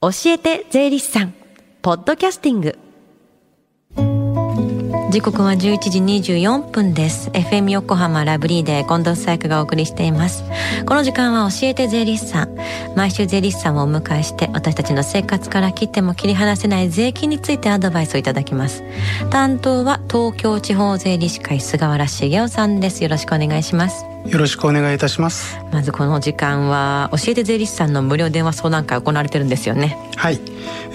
教えて税理士さん。ポッドキャスティング。時刻は11時24分です。FM 横浜ラブリーで近藤紗友香がお送りしています。この時間は教えて税理士さん。毎週税理士さんをお迎えして私たちの生活から切っても切り離せない税金についてアドバイスをいただきます。担当は東京地方税理士会菅原茂雄さんです。よろしくお願いします。よろしくお願いいたします。まずこの時間は教えて税理士さんの無料電話相談会行われてるんですよね。はい、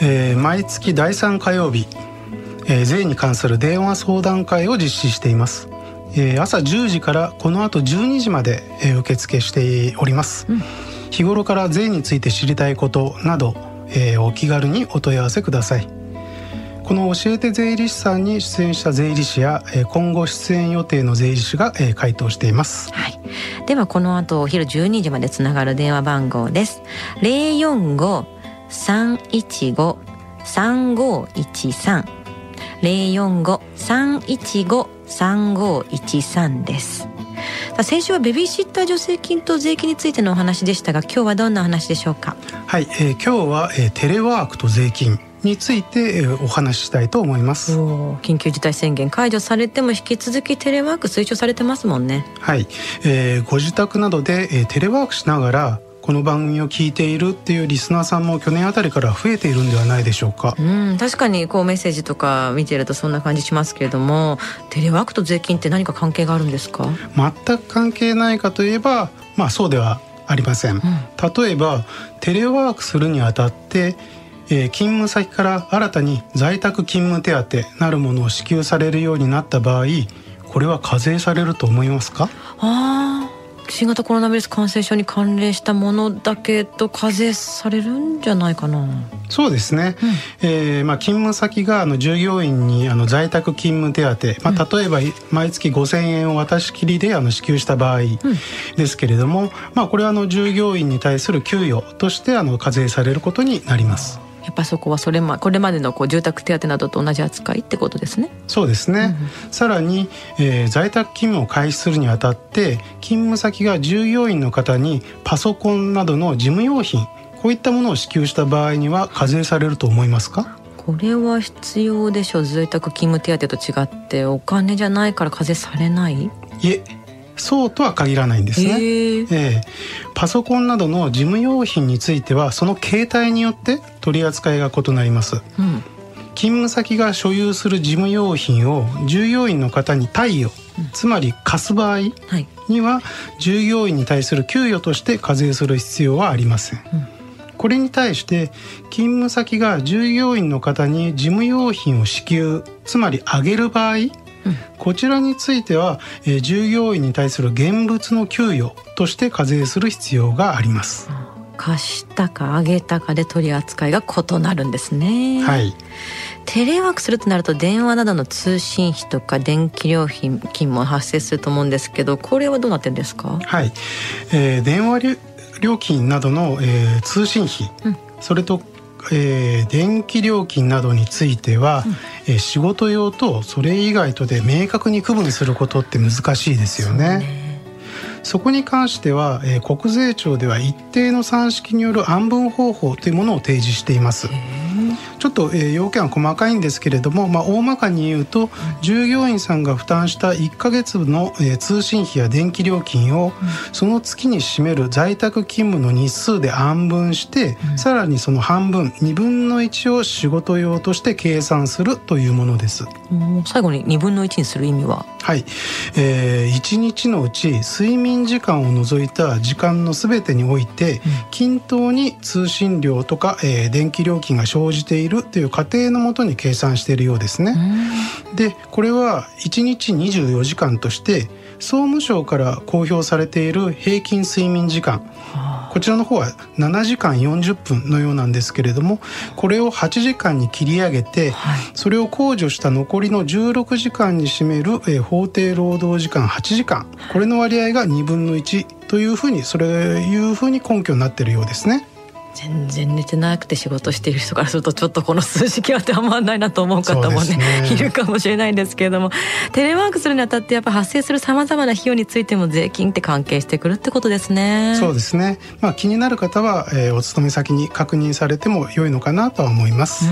えー、毎月第3火曜日えー、税に関する電話相談会を実施しています、えー、朝10時からこの後12時まで、えー、受付しております、うん、日頃から税について知りたいことなど、えー、お気軽にお問い合わせくださいこの教えて税理士さんに出演した税理士や今後出演予定の税理士が回答しています、はい、ではこの後お昼12時までつながる電話番号です。045-315-3513零四五三一五三五一三です。先週はベビーシッター助成金と税金についてのお話でしたが今日はどんな話でしょうか？はい、えー、今日は、えー、テレワークと税金について、えー、お話ししたいと思います緊急事態宣言解除されても引き続きテレワーク推奨されてますもんねはい、えー、ご自宅などで、えー、テレワークしながらこの番組を聞いているっていうリスナーさんも去年あたりから増えているんではないでしょうか。うん、確かにこうメッセージとか見てるとそんな感じしますけれども、テレワークと税金って何か関係があるんですか？全く関係ないかといえば、まあそうではありません。うん、例えばテレワークするにあたって。えー、勤務先から新たに在宅勤務手当なるものを支給されるようになった場合これは課税されると思いますか？あ新型コロナウイルス感染症に関連したものだけど課税されるんじゃないかな。そうですね、うん、えー、まあ、勤務先があの従業員にあの在宅勤務手当、まあ、例えば毎月5,000円を渡しきりであの支給した場合ですけれども、うん、まあ、これはあの従業員に対する給与としてあの課税されることになります。やっぱそこはそれまこれまでのこう住宅手当などと同じ扱いってことですね。そうですね。うん、さらに、えー、在宅勤務を開始するにあたって勤務先が従業員の方にパソコンなどの事務用品こういったものを支給した場合には課税されると思いますか？これは必要でしょう在宅勤務手当と違ってお金じゃないから課税されない？いえそうとは限らないんですね、えー、パソコンなどの事務用品についてはその形態によって取り扱いが異なります、うん、勤務先が所有する事務用品を従業員の方に貸与、うん、つまり貸す場合には、従業員に対する給与として課税する必要はありません、うん。これに対して勤務先が従業員の方に事務用品を支給つまりあげる場合こちらについては、えー、従業員に対する現物の給与として課税する必要があります。貸したかあげたかで取り扱いが異なるんですね。はい。テレワークするとなると電話などの通信費とか電気料金も発生すると思うんですけどこれはどうなってるんですか？はい、えー、電話料金などの、えー、通信費、うん、それとえー、電気料金などについては、うん、えー、仕事用とそれ以外とで明確に区分することって難しいですよね。そこに関しては、えー、国税庁では一定の算式による案分方法というものを提示しています。ちょっと、えー、要件は細かいんですけれども、まあ、大まかに言うと、従業員さんが負担した1か月の、えー、通信費や電気料金を、その月に占める在宅勤務の日数で案分して、さらにその半分2分の1を仕事用として計算するというものです。最後に2分の1にする意味は？はい、えー、1日のうち睡眠時間を除いた時間のすべてにおいて、均等に通信料とか、えー、電気料金が生じているという仮定のもとに計算しているようですね。でこれは1日24時間として総務省から公表されている平均睡眠時間、こちらの方は7時間40分のようなんですけれどもこれを8時間に切り上げて、はい、それを控除した残りの16時間に占める、えー、法定労働時間8時間。これの割合が2分の1というふうにそれいうふうに根拠になっているようですね。全然寝てなくて仕事している人からするとちょっとこの数式は当てはまらないなと思う方もね、ね、いるかもしれないんですけれどもテレワークするにあたってやっぱ発生するさまざまな費用についても税金って関係してくるってことですね。そうですね、まあ、気になる方は、えー、お勤め先に確認されても良いのかなとは思います。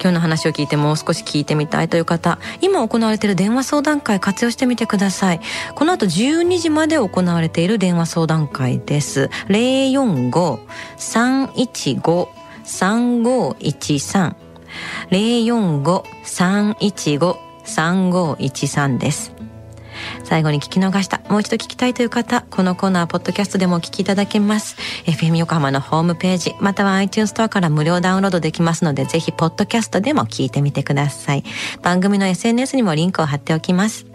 今日の話を聞いてもう少し聞いてみたいという方今行われている電話相談会活用してみてください。この後12時まで行われている電話相談会です。045 315-3513 045-315-3513です。最後に聞き逃した、もう一度聞きたいという方、このコーナー、ポッドキャストでもお聞きいただけます。FM 横浜のホームページ、または iTunes ストアから無料ダウンロードできますので、ぜひ、ポッドキャストでも聞いてみてください。番組の SNS にもリンクを貼っておきます。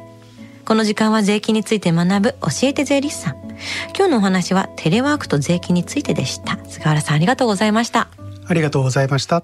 この時間は税金について学ぶ教えて税理士さん。今日のお話はテレワークと税金についてでした。菅原さんありがとうございました。ありがとうございました。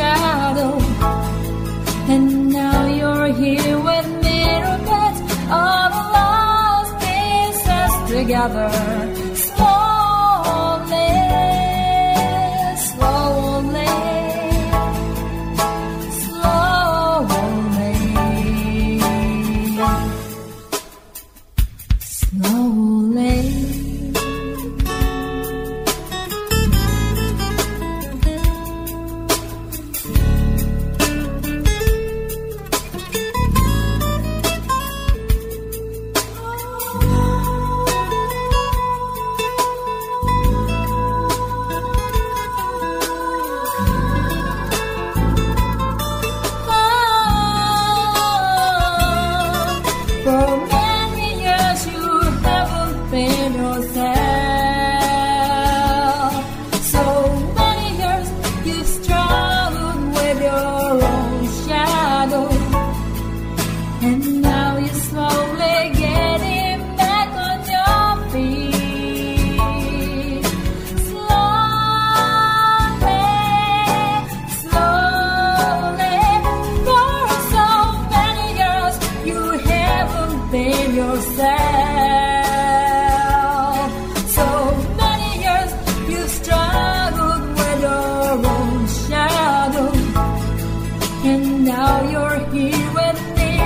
shadow, and now you're here with mirror beds, all the lost pieces together. now you're here with me.